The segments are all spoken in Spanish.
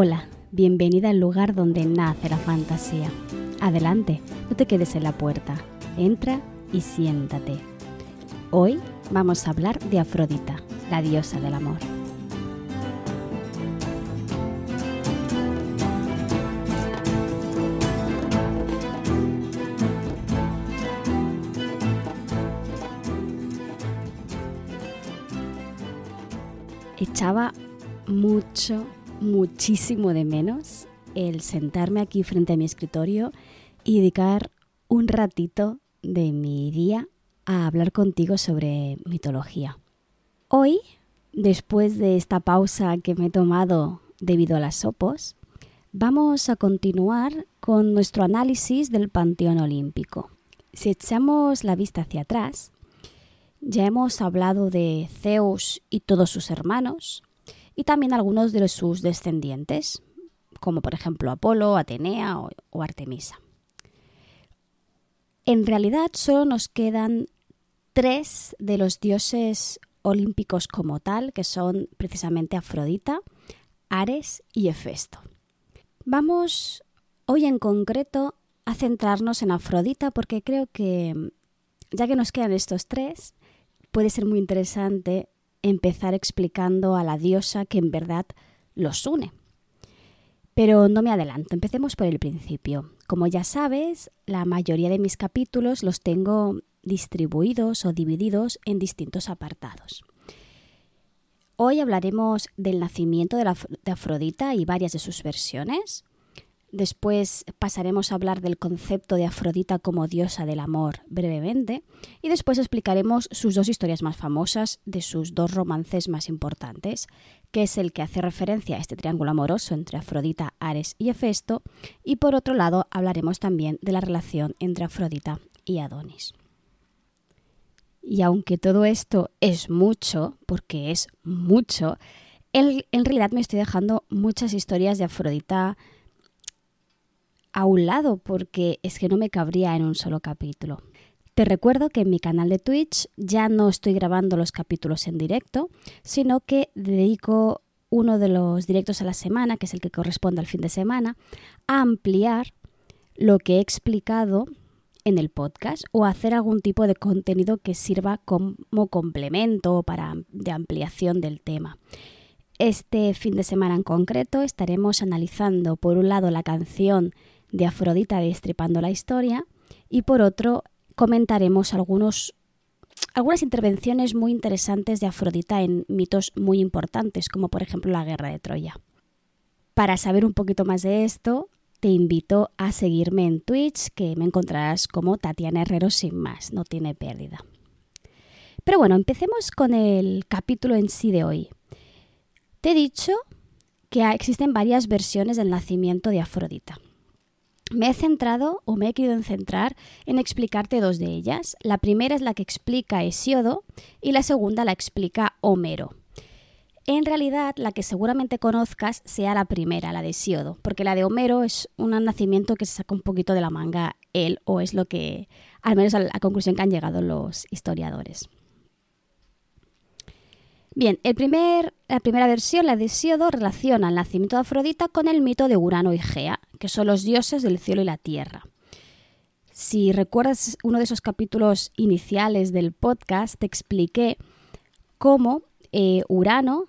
Hola, bienvenida al lugar donde nace la fantasía. Adelante, no te quedes en la puerta. Entra y siéntate. Hoy vamos a hablar de Afrodita, la diosa del amor. Echaba mucho, muchísimo de menos el sentarme aquí frente a mi escritorio y dedicar un ratito de mi día a hablar contigo sobre mitología. Hoy, después de esta pausa que me he tomado debido a las opos, vamos a continuar con nuestro análisis del Panteón Olímpico. Si echamos la vista hacia atrás, ya hemos hablado de Zeus y todos sus hermanos, y también algunos de sus descendientes, como por ejemplo Apolo, Atenea o, Artemisa. En realidad solo nos quedan tres de los dioses olímpicos como tal, que son precisamente Afrodita, Ares y Hefesto. Vamos hoy en concreto a centrarnos en Afrodita porque creo que, ya que nos quedan estos tres, puede ser muy interesante empezar explicando a la diosa que en verdad los une. Pero no me adelanto, empecemos por el principio. Como ya sabes, la mayoría de mis capítulos los tengo distribuidos o divididos en distintos apartados. Hoy hablaremos del nacimiento de, Afrodita y varias de sus versiones. Después pasaremos a hablar del concepto de Afrodita como diosa del amor brevemente y después explicaremos sus dos historias más famosas de sus dos romances más importantes, que es el que hace referencia a este triángulo amoroso entre Afrodita, Ares y Hefesto, y por otro lado hablaremos también de la relación entre Afrodita y Adonis. Y aunque todo esto es mucho, porque es mucho, en, realidad me estoy dejando muchas historias de Afrodita, a un lado porque es que no me cabría en un solo capítulo. Te recuerdo que en mi canal de Twitch ya no estoy grabando los capítulos en directo, sino que dedico uno de los directos a la semana, que es el que corresponde al fin de semana, a ampliar lo que he explicado en el podcast o hacer algún tipo de contenido que sirva como complemento para, de ampliación del tema. Este fin de semana en concreto estaremos analizando por un lado la canción de Afrodita destripando la historia y por otro comentaremos algunos, algunas intervenciones muy interesantes de Afrodita en mitos muy importantes como por ejemplo la guerra de Troya. Para saber un poquito más de esto, te invito a seguirme en Twitch, que me encontrarás como Tatiana Herrero sin más, no tiene pérdida. Pero bueno, empecemos con el capítulo en sí de hoy. Te he dicho que existen varias versiones del nacimiento de Afrodita. Me he centrado o me he querido centrar en explicarte dos de ellas. La primera es la que explica Hesiodo y la segunda la explica Homero. En realidad, la que seguramente conozcas sea la primera, la de Hesiodo, porque la de Homero es un nacimiento que se saca un poquito de la manga él, o es lo que, al menos la conclusión que han llegado los historiadores. Bien, la primera versión, la de Hesíodo, relaciona el nacimiento de Afrodita con el mito de Urano y Gea, que son los dioses del cielo y la tierra. Si recuerdas uno de esos capítulos iniciales del podcast, te expliqué cómo eh, Urano,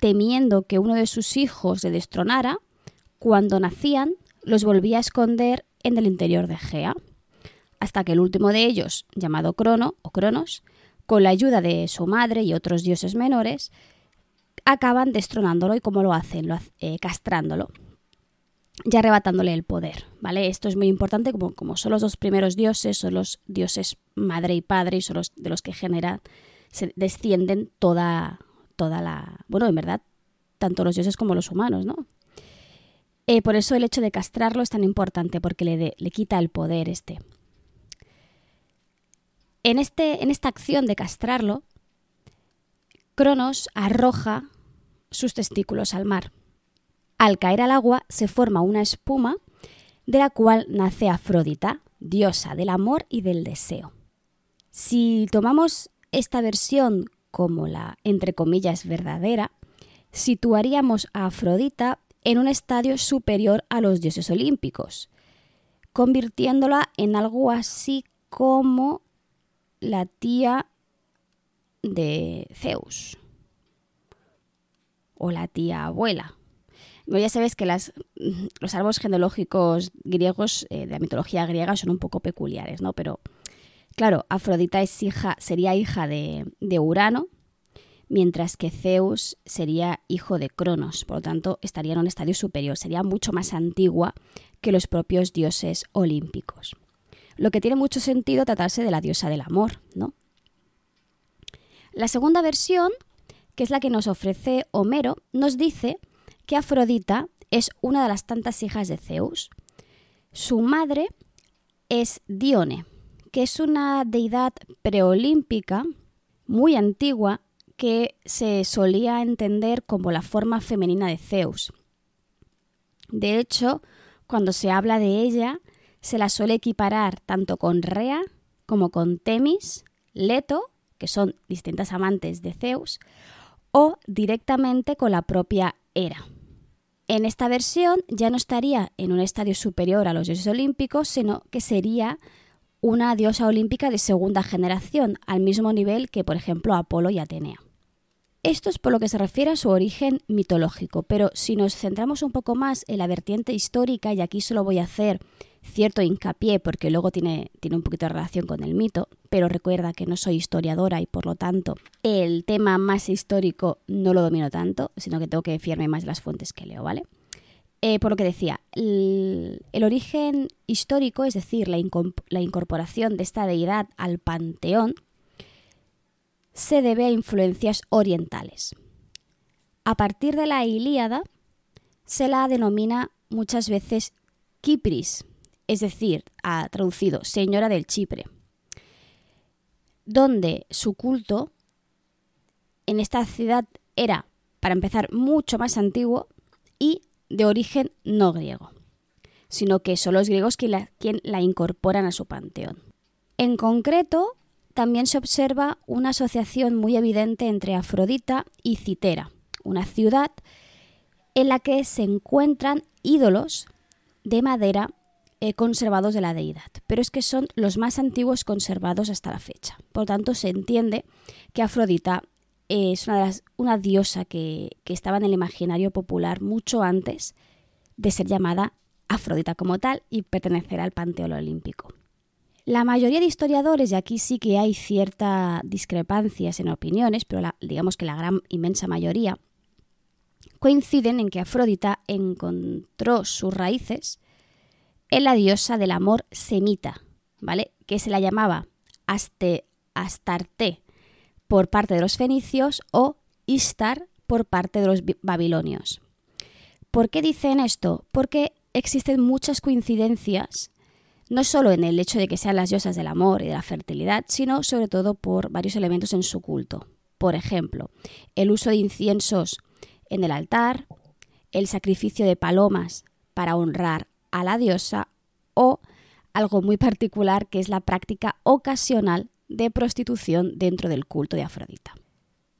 temiendo que uno de sus hijos se destronara, cuando nacían los volvía a esconder en el interior de Gea, hasta que el último de ellos, llamado Crono o Cronos, con la ayuda de su madre y otros dioses menores, acaban destronándolo y cómo lo hacen, eh, castrándolo y arrebatándole el poder, ¿vale? Esto es muy importante, como, como son los dos primeros dioses, son los dioses madre y padre y son los de los que generan, se descienden toda, toda la... Bueno, en verdad, tanto los dioses como los humanos, ¿no? Eh, por eso el hecho de castrarlo es tan importante, porque le, le quita el poder este. En, este, en esta acción de castrarlo, Cronos arroja sus testículos al mar. Al caer al agua se forma una espuma de la cual nace Afrodita, diosa del amor y del deseo. Si tomamos esta versión como la, entre comillas, verdadera, situaríamos a Afrodita en un estadio superior a los dioses olímpicos, convirtiéndola en algo así como la tía de Zeus o la tía abuela. Ya sabes que las, los árboles genealógicos griegos eh, de la mitología griega son un poco peculiares, ¿no? Pero claro, Afrodita es hija, sería hija de, de Urano, mientras que Zeus sería hijo de Cronos, por lo tanto estaría en un estadio superior, sería mucho más antigua que los propios dioses olímpicos. Lo que tiene mucho sentido tratarse de la diosa del amor, ¿no? La segunda versión, que es la que nos ofrece Homero, nos dice que Afrodita es una de las tantas hijas de Zeus. Su madre es Dione, que es una deidad preolímpica muy antigua que se solía entender como la forma femenina de Zeus. De hecho, cuando se habla de ella, se la suele equiparar tanto con Rea como con Temis, Leto, que son distintas amantes de Zeus, o directamente con la propia Hera. En esta versión ya no estaría en un estadio superior a los dioses olímpicos, sino que sería una diosa olímpica de segunda generación, al mismo nivel que, por ejemplo, Apolo y Atenea. Esto es por lo que se refiere a su origen mitológico, pero si nos centramos un poco más en la vertiente histórica, y aquí solo voy a hacer cierto hincapié porque luego tiene, tiene un poquito de relación con el mito, pero recuerda que no soy historiadora y por lo tanto el tema más histórico no lo domino tanto, sino que tengo que fiarme más de las fuentes que leo, ¿vale? Eh, por lo que decía, el, origen histórico, es decir, la, la incorporación de esta deidad al panteón, se debe a influencias orientales. A partir de la Ilíada se la denomina muchas veces Kipris, es decir, ha traducido Señora del Chipre, donde su culto en esta ciudad era, para empezar, mucho más antiguo y de origen no griego, sino que son los griegos quien la, quien la incorporan a su panteón. En concreto, también se observa una asociación muy evidente entre Afrodita y Citera, una ciudad en la que se encuentran ídolos de madera eh, conservados de la deidad, pero es que son los más antiguos conservados hasta la fecha. Por tanto, se entiende que Afrodita es una, diosa que, estaba en el imaginario popular mucho antes de ser llamada Afrodita como tal y pertenecer al panteón olímpico. La mayoría de historiadores, y aquí sí que hay ciertas discrepancias en opiniones, pero digamos que la gran inmensa mayoría, coinciden en que Afrodita encontró sus raíces en la diosa del amor semita, ¿vale? Que se la llamaba Aste, Astarte por parte de los fenicios o Istar por parte de los babilonios. ¿Por qué dicen esto? Porque existen muchas coincidencias no solo en el hecho de que sean las diosas del amor y de la fertilidad, sino sobre todo por varios elementos en su culto. Por ejemplo, el uso de inciensos en el altar, el sacrificio de palomas para honrar a la diosa o algo muy particular que es la práctica ocasional de prostitución dentro del culto de Afrodita.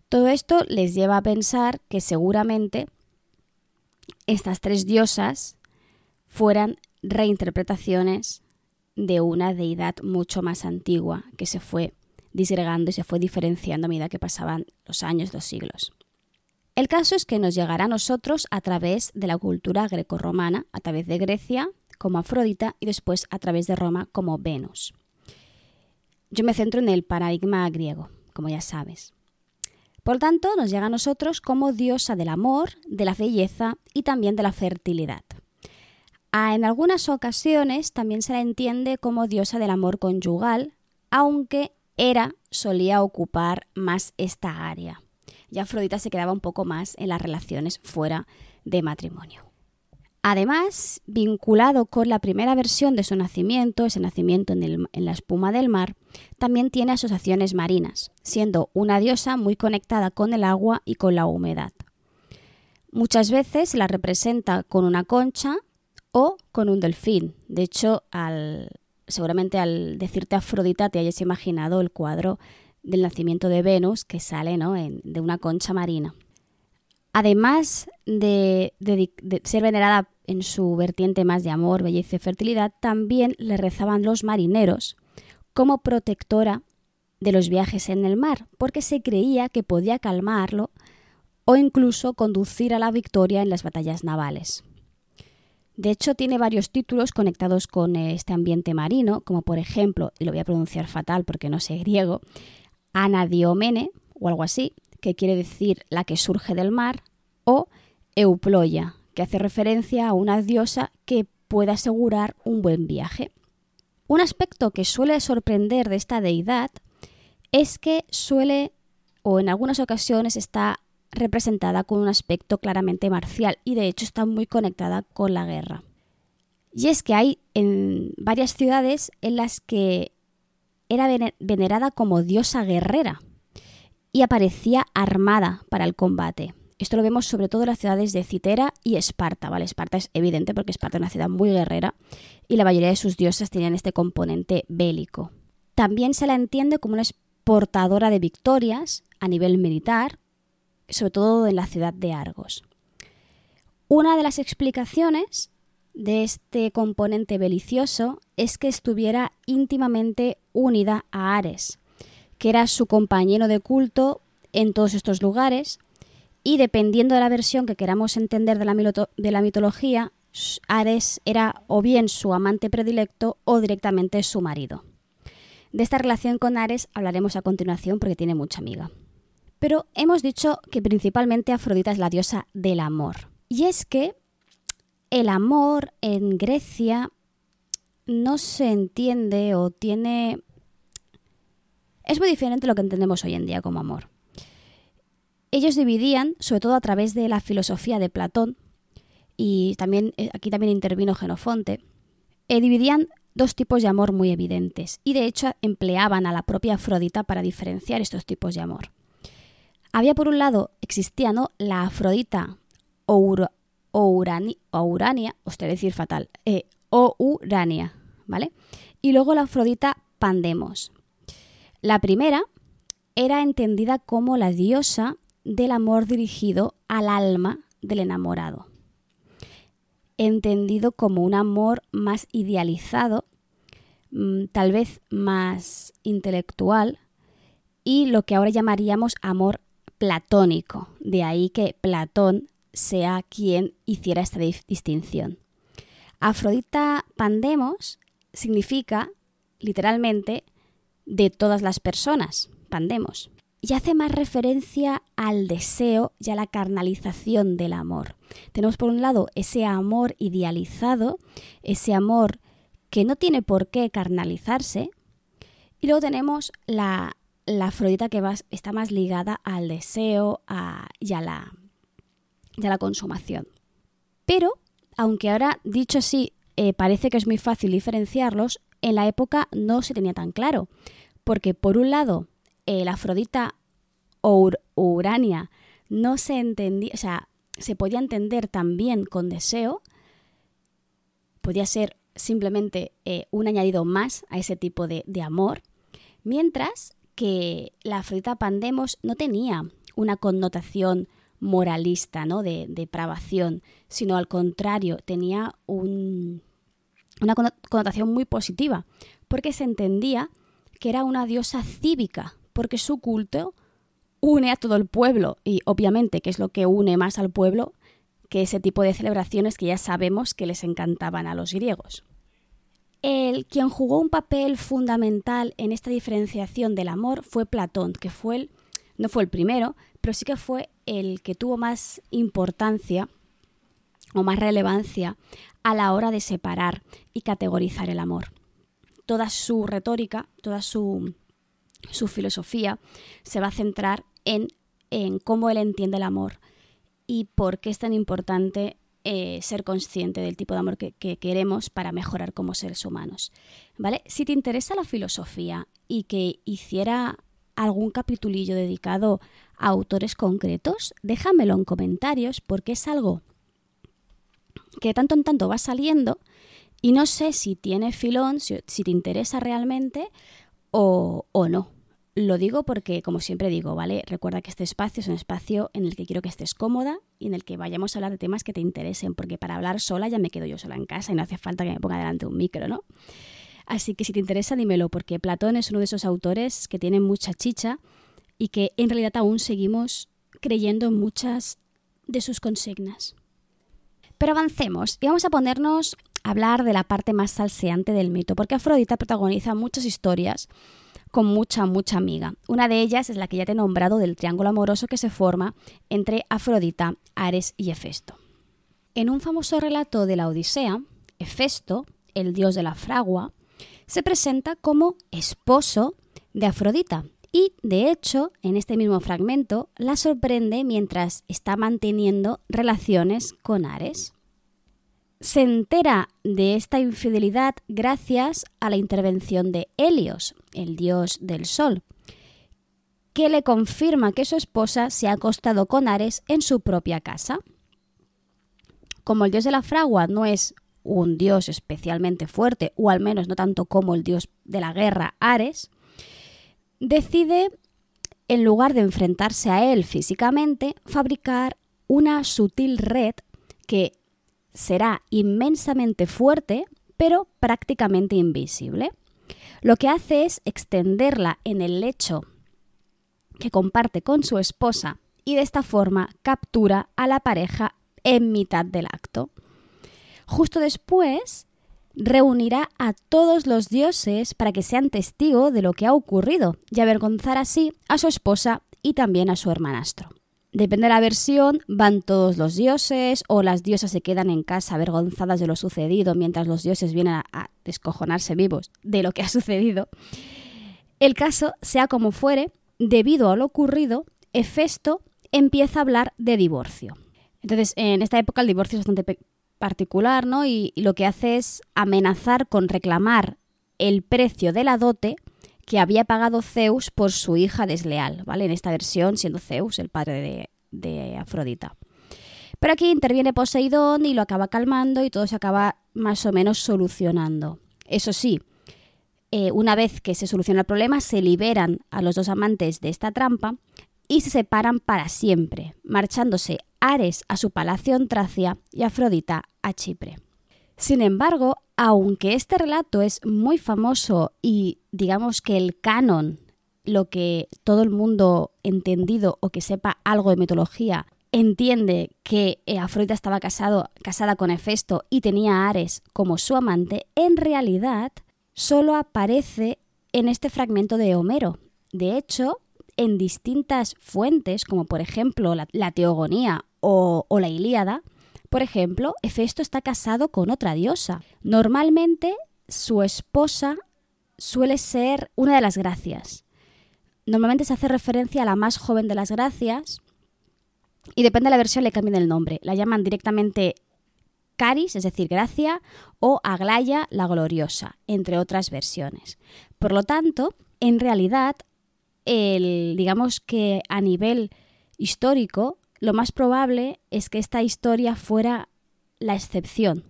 Todo esto les lleva a pensar que seguramente estas tres diosas fueran reinterpretaciones de una deidad mucho más antigua que se fue disgregando y se fue diferenciando a medida que pasaban los años, los siglos. El caso es que nos llegará a nosotros a través de la cultura grecorromana, a través de Grecia como Afrodita y después a través de Roma como Venus. Yo me centro en el paradigma griego, como ya sabes. Por tanto, nos llega a nosotros como diosa del amor, de la belleza y también de la fertilidad. Ah, en algunas ocasiones también se la entiende como diosa del amor conyugal, aunque Hera solía ocupar más esta área. Y Afrodita se quedaba un poco más en las relaciones fuera de matrimonio. Además, vinculado con la primera versión de su nacimiento, ese nacimiento en, la espuma del mar, también tiene asociaciones marinas, siendo una diosa muy conectada con el agua y con la humedad. Muchas veces la representa con una concha o con un delfín. De hecho, al, seguramente al decirte Afrodita te hayas imaginado el cuadro del nacimiento de Venus que sale ¿no? de una concha marina. Además de, ser venerada en su vertiente más de amor, belleza y fertilidad, también le rezaban los marineros como protectora de los viajes en el mar, porque se creía que podía calmarlo o incluso conducir a la victoria en las batallas navales. De hecho, tiene varios títulos conectados con este ambiente marino, como por ejemplo, y lo voy a pronunciar fatal porque no sé griego, Anadiomene o algo así, que quiere decir la que surge del mar, o Euploya, que hace referencia a una diosa que puede asegurar un buen viaje. Un aspecto que suele sorprender de esta deidad es que suele, o en algunas ocasiones está representada con un aspecto claramente marcial y de hecho está muy conectada con la guerra. Y es que hay en varias ciudades en las que era venerada como diosa guerrera y aparecía armada para el combate. Esto lo vemos sobre todo en las ciudades de Citera y Esparta, ¿vale? Esparta es evidente porque Esparta es una ciudad muy guerrera y la mayoría de sus diosas tenían este componente bélico. También se la entiende como una portadora de victorias a nivel militar, sobre todo en la ciudad de Argos. Una de las explicaciones de este componente belicioso es que estuviera íntimamente unida a Ares, que era su compañero de culto en todos estos lugares, y dependiendo de la versión que queramos entender de la, mitología, Ares era o bien su amante predilecto o directamente su marido. De esta relación con Ares hablaremos a continuación porque tiene mucha amiga. Pero hemos dicho que principalmente Afrodita es la diosa del amor. Y es que el amor en Grecia no se entiende o tiene... Es muy diferente a lo que entendemos hoy en día como amor. Ellos dividían, sobre todo a través de la filosofía de Platón, y también eh, aquí también intervino Genofonte, eh, dividían dos tipos de amor muy evidentes, y de hecho empleaban a la propia Afrodita para diferenciar estos tipos de amor. Había por un lado, existía ¿no? la Afrodita o, Urania, os te decir fatal, eh, o Urania, ¿vale? Y luego la Afrodita Pandemos. La primera era entendida como la diosa del amor dirigido al alma del enamorado, entendido como un amor más idealizado, mm, tal vez más intelectual, y lo que ahora llamaríamos amor platónico, de ahí que Platón sea quien hiciera esta distinción. Afrodita Pandemos significa literalmente de todas las personas, Pandemos, y hace más referencia al deseo y a la carnalización del amor. Tenemos por un lado ese amor idealizado, ese amor que no tiene por qué carnalizarse, y luego tenemos la, la Afrodita que está más ligada al deseo y, a la, a la, consumación. Pero, aunque ahora dicho así eh, parece que es muy fácil diferenciarlos, en la época no se tenía tan claro, porque por un lado la Afrodita o Urania no se entendía, o sea, se podía entender también con deseo, podía ser simplemente eh, un añadido más a ese tipo de, amor, mientras que la Afrodita Pandemos no tenía una connotación moralista, ¿no? De, depravación, sino al contrario, tenía una connotación muy positiva, porque se entendía que era una diosa cívica, porque su culto une a todo el pueblo y obviamente que es lo que une más al pueblo que ese tipo de celebraciones que ya sabemos que les encantaban a los griegos. El quien jugó un papel fundamental en esta diferenciación del amor fue Platón, que fue el, no fue el primero, pero sí que fue el que tuvo más importancia o más relevancia a la hora de separar y categorizar el amor. Toda su retórica, toda su su filosofía se va a centrar en, cómo él entiende el amor y por qué es tan importante eh, ser consciente del tipo de amor que, queremos para mejorar como seres humanos. ¿Vale? Si te interesa la filosofía y que hiciera algún capitulillo dedicado a autores concretos, déjamelo en comentarios porque es algo que tanto en tanto va saliendo y no sé si tiene filón, si, te interesa realmente o, o no. lo digo porque, como siempre digo, ¿vale? Recuerda que este espacio es un espacio en el que quiero que estés cómoda y en el que vayamos a hablar de temas que te interesen, porque para hablar sola ya me quedo yo sola en casa y no hace falta que me ponga delante un micro, ¿no? Así que si te interesa, dímelo, porque Platón es uno de esos autores que tienen mucha chicha y que en realidad aún seguimos creyendo en muchas de sus consignas. Pero avancemos y vamos a ponernos a hablar de la parte más salseante del mito, porque Afrodita protagoniza muchas historias con mucha, mucha amiga. Una de ellas es la que ya te he nombrado del triángulo amoroso que se forma entre Afrodita, Ares y Hefesto. En un famoso relato de la Odisea, Hefesto, el dios de la fragua, se presenta como esposo de Afrodita. Y, de hecho, en este mismo fragmento, la sorprende mientras está manteniendo relaciones con Ares. Se entera de esta infidelidad gracias a la intervención de Helios, el dios del sol, que le confirma que su esposa se ha acostado con Ares en su propia casa. Como el dios de la fragua no es un dios especialmente fuerte, o al menos no tanto como el dios de la guerra, Ares, decide, en lugar de enfrentarse a él físicamente, fabricar una sutil red que será inmensamente fuerte, pero prácticamente invisible. Lo que hace es extenderla en el lecho que comparte con su esposa y de esta forma captura a la pareja en mitad del acto. Justo después, reunirá a todos los dioses para que sean testigo de lo que ha ocurrido y avergonzar así a su esposa y también a su hermanastro. Depende de la versión, van todos los dioses o las diosas se quedan en casa avergonzadas de lo sucedido mientras los dioses vienen a, descojonarse vivos de lo que ha sucedido. El caso, sea como fuere, debido a lo ocurrido, Hefesto empieza a hablar de divorcio. Entonces, en esta época el divorcio es bastante particular, ¿no? Y, lo que hace es amenazar con reclamar el precio de la dote que había pagado Zeus por su hija desleal, ¿vale? En esta versión siendo Zeus el padre de, de Afrodita. Pero aquí interviene Poseidón y lo acaba calmando y todo se acaba más o menos solucionando. Eso sí, eh, una vez que se soluciona el problema, se liberan a los dos amantes de esta trampa y se separan para siempre, marchándose Ares a su palacio en Tracia y Afrodita a Chipre. Sin embargo, aunque este relato es muy famoso y digamos que el canon, lo que todo el mundo entendido o que sepa algo de mitología entiende que eh, Afrodita estaba casado, casada con Hefesto y tenía a Ares como su amante, en realidad solo aparece en este fragmento de Homero. De hecho, en distintas fuentes, como por ejemplo la, la Teogonía o, la Ilíada, por ejemplo, Hefesto está casado con otra diosa. Normalmente su esposa suele ser una de las gracias. Normalmente se hace referencia a la más joven de las gracias y depende de la versión le cambian el nombre. La llaman directamente Caris, es decir, Gracia, o Aglaya la Gloriosa, entre otras versiones. Por lo tanto, en realidad, el, digamos que a nivel histórico, lo más probable es que esta historia fuera la excepción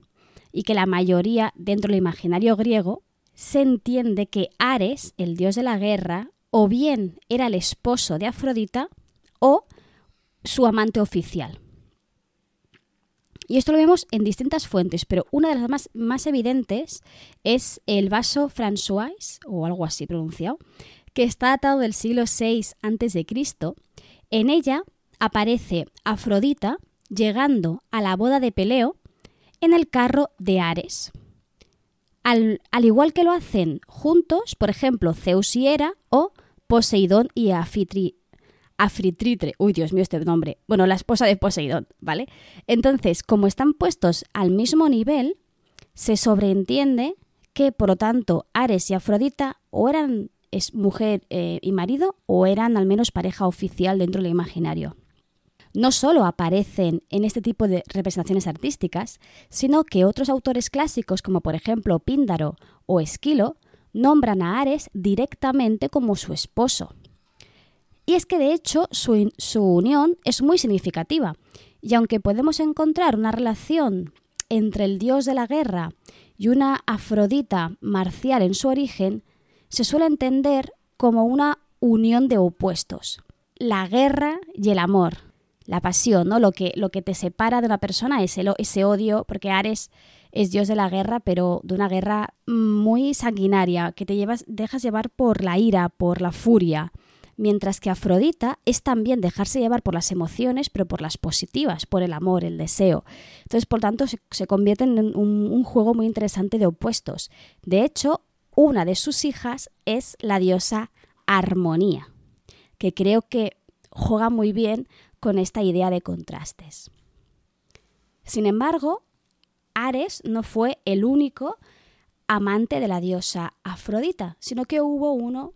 y que la mayoría dentro del imaginario griego se entiende que Ares, el dios de la guerra, o bien era el esposo de Afrodita o su amante oficial. Y esto lo vemos en distintas fuentes, pero una de las más, evidentes es el vaso François, o algo así pronunciado, que está datado del siglo VI a.C. En ella aparece Afrodita llegando a la boda de Peleo en el carro de Ares. Al, igual que lo hacen juntos, por ejemplo, Zeus y Hera o Poseidón y Afitri, Afritritre. Uy, Dios mío, este nombre. Bueno, la esposa de Poseidón, ¿vale? Entonces, como están puestos al mismo nivel, se sobreentiende que, por lo tanto, Ares y Afrodita o eran es mujer eh, y marido o eran al menos pareja oficial dentro del imaginario no solo aparecen en este tipo de representaciones artísticas, sino que otros autores clásicos, como por ejemplo Píndaro o Esquilo, nombran a Ares directamente como su esposo. Y es que de hecho su, su unión es muy significativa, y aunque podemos encontrar una relación entre el dios de la guerra y una Afrodita marcial en su origen, se suele entender como una unión de opuestos, la guerra y el amor, la pasión, ¿no? Lo que, lo que te separa de una persona es ese odio, porque Ares es dios de la guerra, pero de una guerra muy sanguinaria, que te llevas, dejas llevar por la ira, por la furia, mientras que Afrodita es también dejarse llevar por las emociones, pero por las positivas, por el amor, el deseo. Entonces, por tanto, se, convierte en un, un juego muy interesante de opuestos. De hecho, una de sus hijas es la diosa Armonía, que creo que juega muy bien con esta idea de contrastes. Sin embargo, Ares no fue el único amante de la diosa Afrodita, sino que hubo uno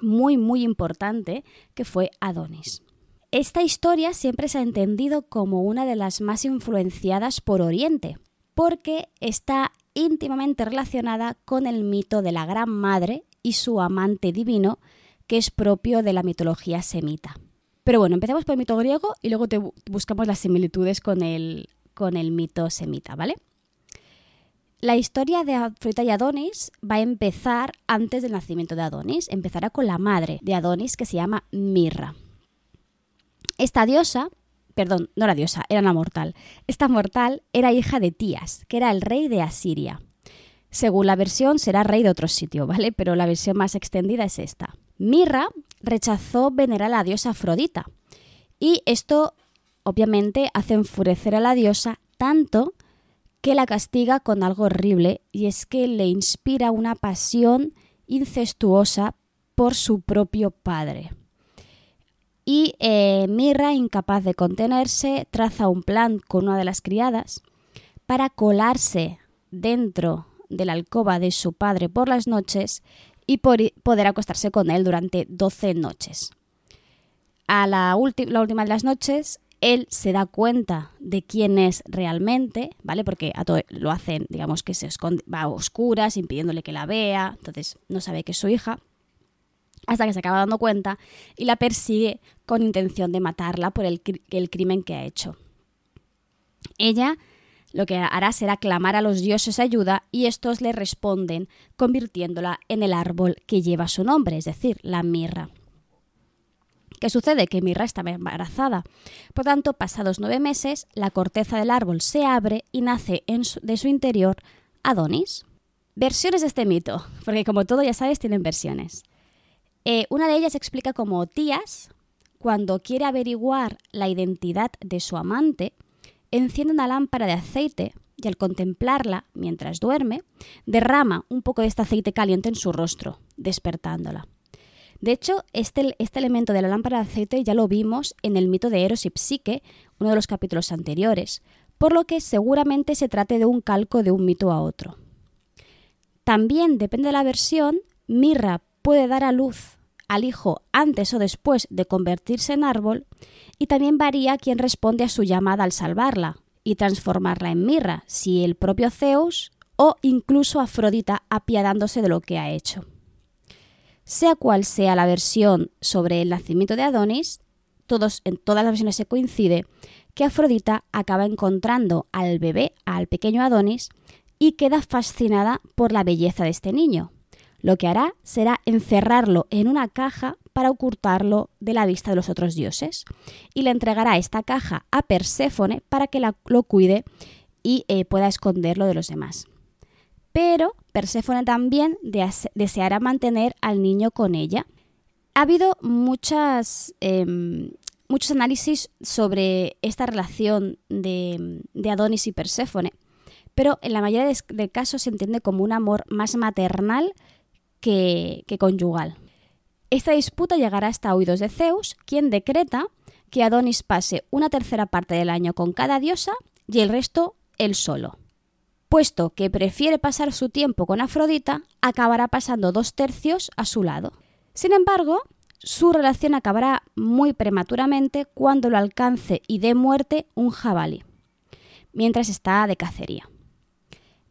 muy, muy importante, que fue Adonis. Esta historia siempre se ha entendido como una de las más influenciadas por Oriente, porque está íntimamente relacionada con el mito de la Gran Madre y su amante divino, que es propio de la mitología semita. Pero bueno, empecemos por el mito griego y luego te buscamos las similitudes con el, con el mito semita, ¿vale? La historia de Afrodita y Adonis va a empezar antes del nacimiento de Adonis. Empezará con la madre de Adonis que se llama Mirra. Esta diosa, perdón, no era diosa, era una mortal. Esta mortal era hija de Tías, que era el rey de Asiria. Según la versión será rey de otro sitio, ¿vale? Pero la versión más extendida es esta. Mirra rechazó venerar a la diosa Afrodita. Y esto obviamente hace enfurecer a la diosa tanto que la castiga con algo horrible y es que le inspira una pasión incestuosa por su propio padre. Y eh, Mirra, incapaz de contenerse, traza un plan con una de las criadas para colarse dentro de la alcoba de su padre por las noches y poder acostarse con él durante 12 noches. A la, la última de las noches, él se da cuenta de quién es realmente, ¿vale? Porque a todo lo hacen, digamos que se esconde, va a oscuras, impidiéndole que la vea, entonces no sabe que es su hija, hasta que se acaba dando cuenta y la persigue con intención de matarla por el, el crimen que ha hecho. Ella lo que hará será clamar a los dioses ayuda y estos le responden convirtiéndola en el árbol que lleva su nombre, es decir, la mirra. ¿Qué sucede? Que Mirra estaba embarazada. Por tanto, pasados nueve meses, la corteza del árbol se abre y nace de su interior Adonis. Versiones de este mito, porque como todo ya sabes, tienen versiones. Eh, una de ellas explica cómo Tías, cuando quiere averiguar la identidad de su amante, enciende una lámpara de aceite y al contemplarla mientras duerme, derrama un poco de este aceite caliente en su rostro, despertándola. De hecho, este, este, elemento de la lámpara de aceite ya lo vimos en el mito de Eros y Psique, uno de los capítulos anteriores, por lo que seguramente se trate de un calco de un mito a otro. También, depende de la versión, Mirra puede dar a luz al hijo antes o después de convertirse en árbol y también varía quién responde a su llamada al salvarla y transformarla en mirra, si el propio Zeus o incluso Afrodita apiadándose de lo que ha hecho. Sea cual sea la versión sobre el nacimiento de Adonis, todos, en todas las versiones se coincide que Afrodita acaba encontrando al bebé, al pequeño Adonis, y queda fascinada por la belleza de este niño. Lo que hará será encerrarlo en una caja para ocultarlo de la vista de los otros dioses y le entregará esta caja a Perséfone para que lo cuide y eh, pueda esconderlo de los demás pero Perséfone también deseará mantener al niño con ella. Ha habido em, muchos análisis sobre esta relación de, Adonis y Perséfone, pero en la mayoría de, casos se entiende como un amor más maternal que, conyugal. Esta disputa llegará hasta oídos de Zeus, quien decreta que Adonis pase una tercera parte del año con cada diosa y el resto él solo puesto que prefiere pasar su tiempo con Afrodita, acabará pasando dos tercios a su lado. Sin embargo, su relación acabará muy prematuramente cuando lo alcance y dé muerte un jabalí, mientras está de cacería.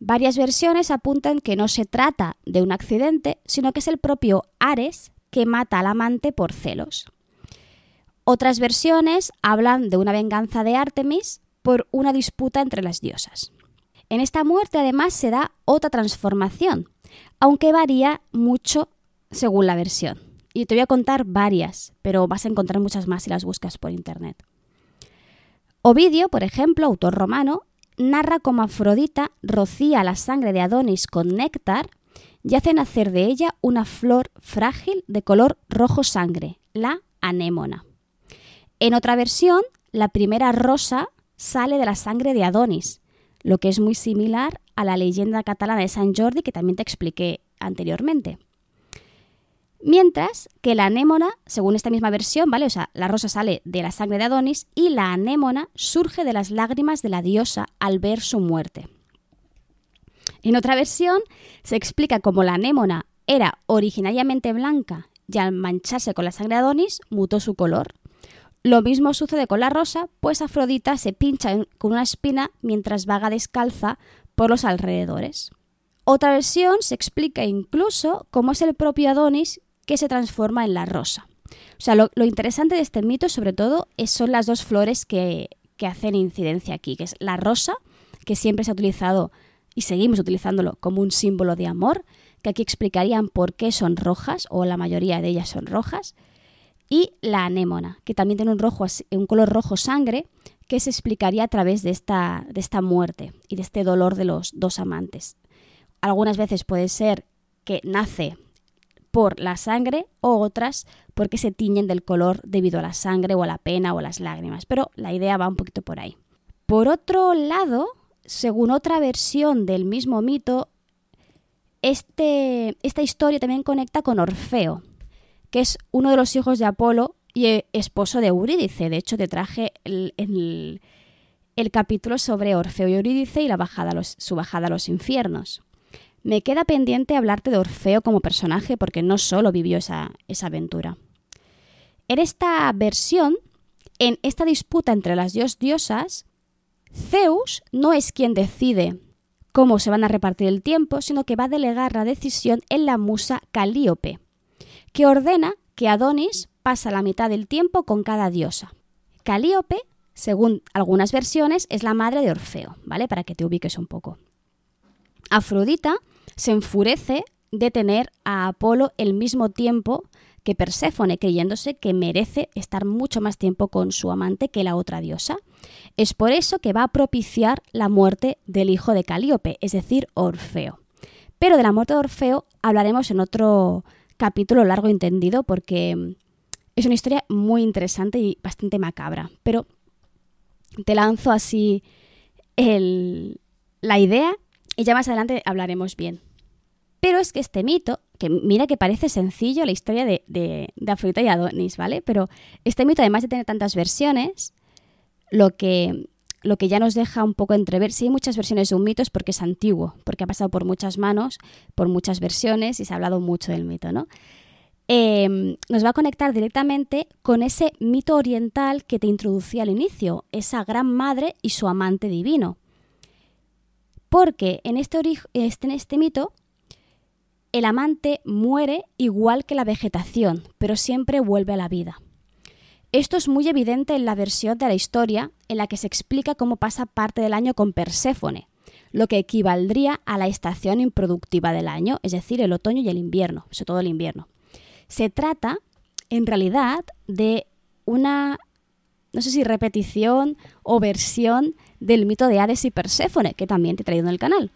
Varias versiones apuntan que no se trata de un accidente, sino que es el propio Ares que mata al amante por celos. Otras versiones hablan de una venganza de Artemis por una disputa entre las diosas. En esta muerte además se da otra transformación, aunque varía mucho según la versión. Y te voy a contar varias, pero vas a encontrar muchas más si las buscas por internet. Ovidio, por ejemplo, autor romano, narra cómo Afrodita rocía la sangre de Adonis con néctar y hace nacer de ella una flor frágil de color rojo sangre, la anémona. En otra versión, la primera rosa sale de la sangre de Adonis, lo que es muy similar a la leyenda catalana de San Jordi que también te expliqué anteriormente. Mientras que la anémona, según esta misma versión, ¿vale? O sea, la rosa sale de la sangre de Adonis y la anémona surge de las lágrimas de la diosa al ver su muerte. En otra versión se explica cómo la anémona era originariamente blanca y al mancharse con la sangre de Adonis mutó su color. Lo mismo sucede con la rosa, pues Afrodita se pincha con una espina mientras vaga descalza por los alrededores. Otra versión se explica incluso cómo es el propio Adonis que se transforma en la rosa. O sea, lo, interesante de este mito, sobre todo, son las dos flores que, que hacen incidencia aquí, que es la rosa, que siempre se ha utilizado y seguimos utilizándolo como un símbolo de amor, que aquí explicarían por qué son rojas, o la mayoría de ellas son rojas, y la anémona, que también tiene un, rojo, un color rojo sangre, que se explicaría a través de esta, de esta muerte y de este dolor de los dos amantes. Algunas veces puede ser que nace por la sangre o otras porque se tiñen del color debido a la sangre o a la pena o a las lágrimas. Pero la idea va un poquito por ahí. Por otro lado, según otra versión del mismo mito, este, esta historia también conecta con Orfeo, que es uno de los hijos de Apolo y esposo de Eurídice. De hecho, te traje el, el, capítulo sobre Orfeo y Eurídice y la bajada su bajada a los infiernos. Me queda pendiente hablarte de Orfeo como personaje porque no solo vivió esa, esa aventura. En esta versión, en esta disputa entre las dos diosas, Zeus no es quien decide cómo se van a repartir el tiempo, sino que va a delegar la decisión en la musa Calíope, que ordena que Adonis pasa la mitad del tiempo con cada diosa. Calíope, según algunas versiones, es la madre de Orfeo, ¿vale? Para que te ubiques un poco. Afrodita se enfurece de tener a Apolo el mismo tiempo que Perséfone, creyéndose que merece estar mucho más tiempo con su amante que la otra diosa. Es por eso que va a propiciar la muerte del hijo de Calíope, es decir, Orfeo. Pero de la muerte de Orfeo hablaremos en otro capítulo largo entendido porque es una historia muy interesante y bastante macabra. Pero te lanzo así la idea y ya más adelante hablaremos bien. Pero es que este mito, que mira que parece sencillo la historia de, de, Afrodita y Adonis, ¿vale? Pero este mito, además de tener tantas versiones, lo que, lo que ya nos deja un poco entrever, si hay muchas versiones de un mito es porque es antiguo, porque ha pasado por muchas manos, por muchas versiones y se ha hablado mucho del mito, ¿no? Em, nos va a conectar directamente con ese mito oriental que te introducía al inicio, esa gran madre y su amante divino. Porque en este, este, en este mito el amante muere igual que la vegetación, pero siempre vuelve a la vida. Esto es muy evidente en la versión de la historia en la que se explica cómo pasa parte del año con Perséfone, lo que equivaldría a la estación improductiva del año, es decir, el otoño y el invierno, sobre todo el invierno. Se trata, en realidad, de una, no sé si repetición o versión del mito de Hades y Perséfone, que también te he traído en el canal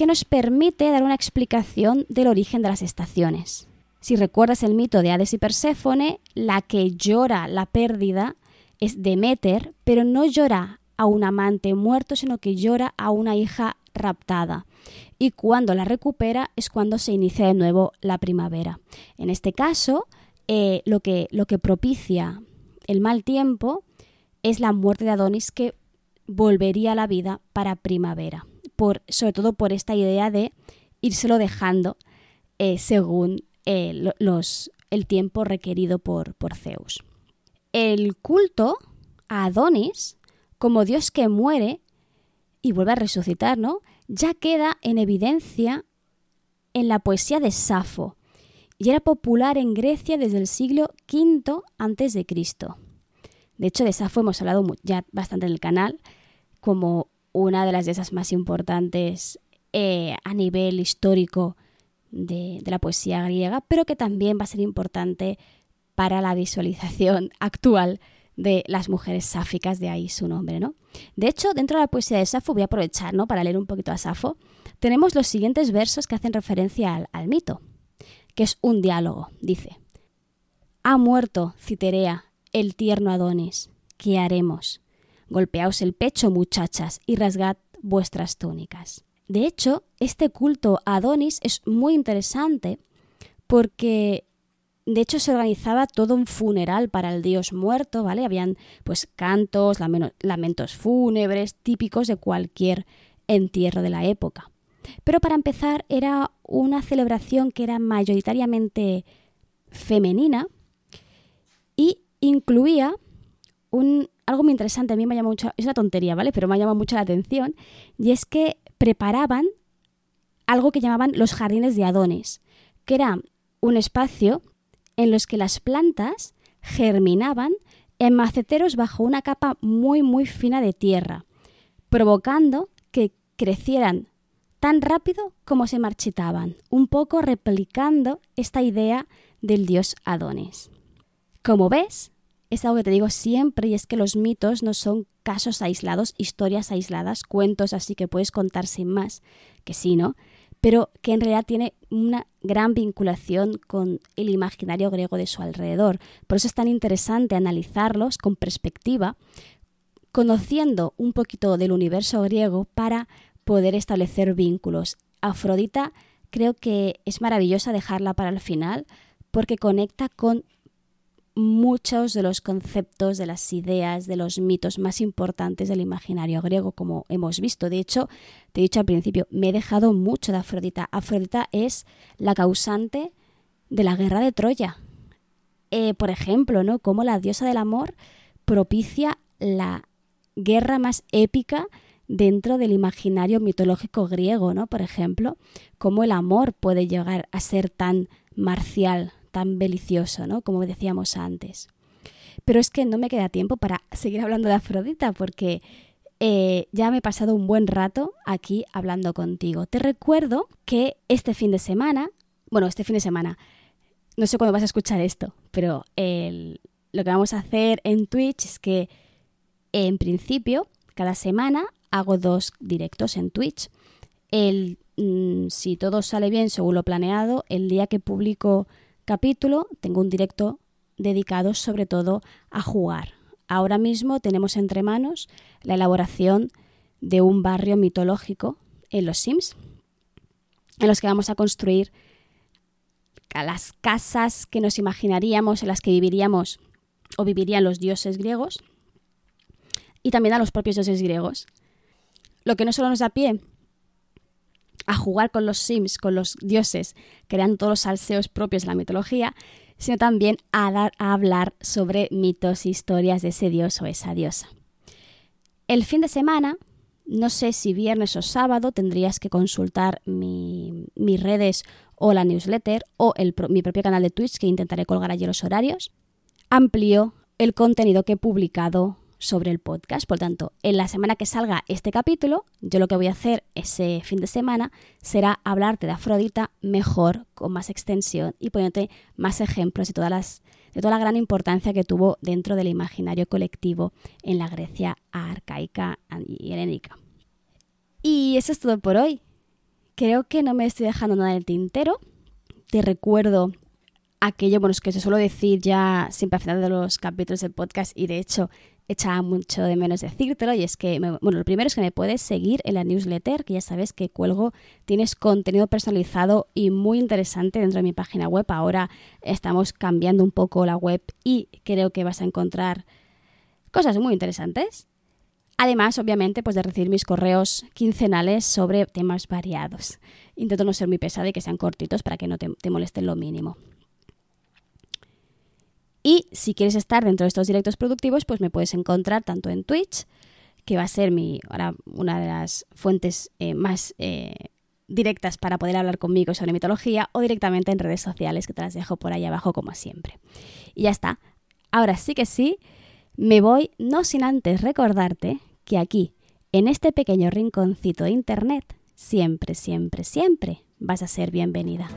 que nos permite dar una explicación del origen de las estaciones. Si recuerdas el mito de Hades y Perséfone, la que llora la pérdida es Demeter, pero no llora a un amante muerto, sino que llora a una hija raptada. Y cuando la recupera es cuando se inicia de nuevo la primavera. En este caso, eh, lo, que, lo que propicia el mal tiempo es la muerte de Adonis que volvería a la vida para primavera sobre todo por esta idea de írselo dejando eh, según eh, los, el tiempo requerido por, por Zeus. El culto a Adonis, como Dios que muere y vuelve a resucitar, ¿no? ya queda en evidencia en la poesía de Safo y era popular en Grecia desde el siglo V antes de hecho, de Safo hemos hablado ya bastante en el canal como una de las de esas más importantes eh, a nivel histórico de, la poesía griega, pero que también va a ser importante para la visualización actual de las mujeres sáficas, de ahí su nombre, ¿no? De hecho, dentro de la poesía de Safo, voy a aprovechar, ¿no? Para leer un poquito a Safo, tenemos los siguientes versos que hacen referencia al, al mito, que es un diálogo. Dice, Ha muerto, Citerea, el tierno Adonis. ¿Qué haremos? Golpeaos el pecho, muchachas, y rasgad vuestras túnicas. De hecho, este culto a Adonis es muy interesante porque de hecho se organizaba todo un funeral para el dios muerto, ¿vale? Habían pues cantos, lamentos fúnebres típicos de cualquier entierro de la época. Pero para empezar era una celebración que era mayoritariamente femenina y incluía un, algo muy interesante, a mí me llama mucho, es una tontería, ¿vale? Pero me ha llamado mucho la atención, y es que preparaban algo que llamaban los jardines de Adonis, que era un espacio en los que las plantas germinaban en maceteros bajo una capa muy muy fina de tierra, provocando que crecieran tan rápido como se marchitaban, un poco replicando esta idea del dios Adonis. Como ves, es algo que te digo siempre y es que los mitos no son casos aislados, historias aisladas, cuentos así que puedes contar sin más, que sí, ¿no? Pero que en realidad tiene una gran vinculación con el imaginario griego de su alrededor. Por eso es tan interesante analizarlos con perspectiva, conociendo un poquito del universo griego para poder establecer vínculos. Afrodita creo que es maravillosa dejarla para el final porque conecta con muchos de los conceptos, de las ideas, de los mitos más importantes del imaginario griego, como hemos visto. De hecho, te he dicho al principio, me he dejado mucho de Afrodita. Afrodita es la causante de la guerra de Troya. Eh, por ejemplo, ¿no? Cómo la diosa del amor propicia la guerra más épica dentro del imaginario mitológico griego, ¿no? Por ejemplo, cómo el amor puede llegar a ser tan marcial, tan belicioso, ¿no? Como decíamos antes. Pero es que no me queda tiempo para seguir hablando de Afrodita porque eh, ya me he pasado un buen rato aquí hablando contigo. Te recuerdo que este fin de semana, bueno, este fin de semana, no sé cuándo vas a escuchar esto, pero lo que vamos a hacer en Twitch es que en principio cada semana hago dos directos en Twitch. El, mm, si todo sale bien según lo planeado, el día que publico capítulo tengo un directo dedicado sobre todo a jugar. Ahora mismo tenemos entre manos la elaboración de un barrio mitológico en los Sims, en los que vamos a construir las casas que nos imaginaríamos, en las que viviríamos o vivirían los dioses griegos, y también a los propios dioses griegos. Lo que no solo nos da pie a jugar con los Sims, con los dioses, creando todos los salseos propios de la mitología, sino también a, dar, a hablar sobre mitos e historias de ese dios o esa diosa. El fin de semana, no sé si viernes o sábado, tendrías que consultar mis redes o la newsletter o mi propio canal de Twitch, que intentaré colgar allí los horarios. Amplío el contenido que he publicado sobre el podcast. Por tanto, en la semana que salga este capítulo, yo lo que voy a hacer ese fin de semana será hablarte de Afrodita mejor, con más extensión y poniéndote más ejemplos de, todas las, de toda la gran importancia que tuvo dentro del imaginario colectivo en la Grecia arcaica y helénica. Y eso es todo por hoy. Creo que no me estoy dejando nada en el tintero. Te recuerdo aquello, bueno, es que se suelo decir ya siempre al final de los capítulos del podcast y de hecho echaba mucho de menos decírtelo y es que, bueno, lo primero es que me puedes seguir en la newsletter, que ya sabes que cuelgo, tienes contenido personalizado y muy interesante dentro de mi página web. Ahora estamos cambiando un poco la web y creo que vas a encontrar cosas muy interesantes. Además, obviamente, pues de recibir mis correos quincenales sobre temas variados. Intento no ser muy pesada y que sean cortitos para que no te, te molesten lo mínimo. Y si quieres estar dentro de estos directos productivos, pues me puedes encontrar tanto en Twitch, que va a ser mi, ahora una de las fuentes eh, más eh, directas para poder hablar conmigo sobre mitología, o directamente en redes sociales, que te las dejo por ahí abajo como siempre. Y ya está. Ahora sí que sí, me voy, no sin antes recordarte que aquí, en este pequeño rinconcito de Internet, siempre, siempre, siempre vas a ser bienvenida.